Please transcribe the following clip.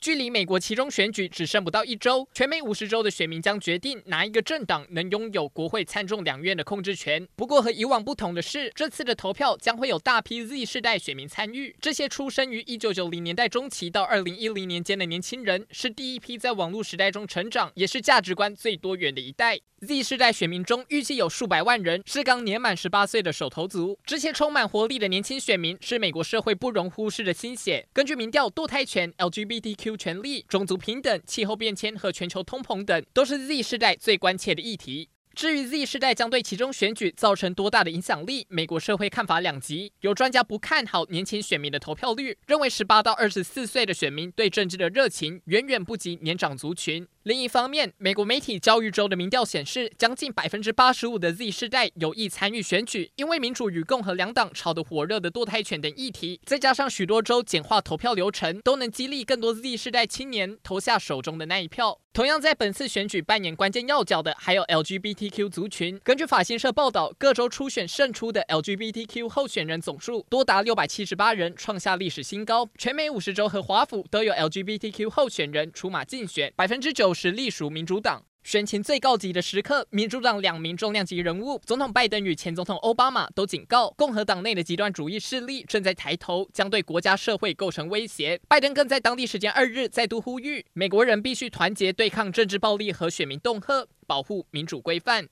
距离美国期中选举只剩不到一周，全美五十州的选民将决定哪一个政党能拥有国会参众两院的控制权。不过和以往不同的是，这次的投票将会有大批 Z 世代选民参与。这些出生于一九九零年代中期到二零一零年间的年轻人，是第一批在网络时代中成长，也是价值观最多元的一代。Z 世代选民中，预计有数百万人是刚年满十八岁的手头族。这些充满活力的年轻选民，是美国社会不容忽视的新血。根据民调，堕胎权、LGBTQ 权利、种族平等、气候变迁和全球通膨等，都是 Z 世代最关切的议题。至于 Z 世代将对其中选举造成多大的影响力，美国社会看法两极。有专家不看好年轻选民的投票率，认为十八到二十四岁的选民对政治的热情远远不及年长族群。另一方面，美国媒体教育州的民调显示，将近百分之八十五的 Z 世代有意参与选举，因为民主与共和两党吵得火热的堕胎权等议题，再加上许多州简化投票流程，都能激励更多 Z 世代青年投下手中的那一票。同样在本次选举扮演关键要角的，还有 LGBTQ 族群。根据法新社报道，各州初选胜出的 LGBTQ 候选人总数多达六百七十八人，创下历史新高。全美五十州和华府都有 LGBTQ 候选人出马竞选，百分之九十隶属民主党。选情最告急的时刻，民主党两名重量级人物，总统拜登与前总统奥巴马都警告，共和党内的极端主义势力正在抬头，将对国家社会构成威胁。拜登更在当地时间二日再度呼吁，美国人必须团结对抗政治暴力和选民恫吓，保护民主规范。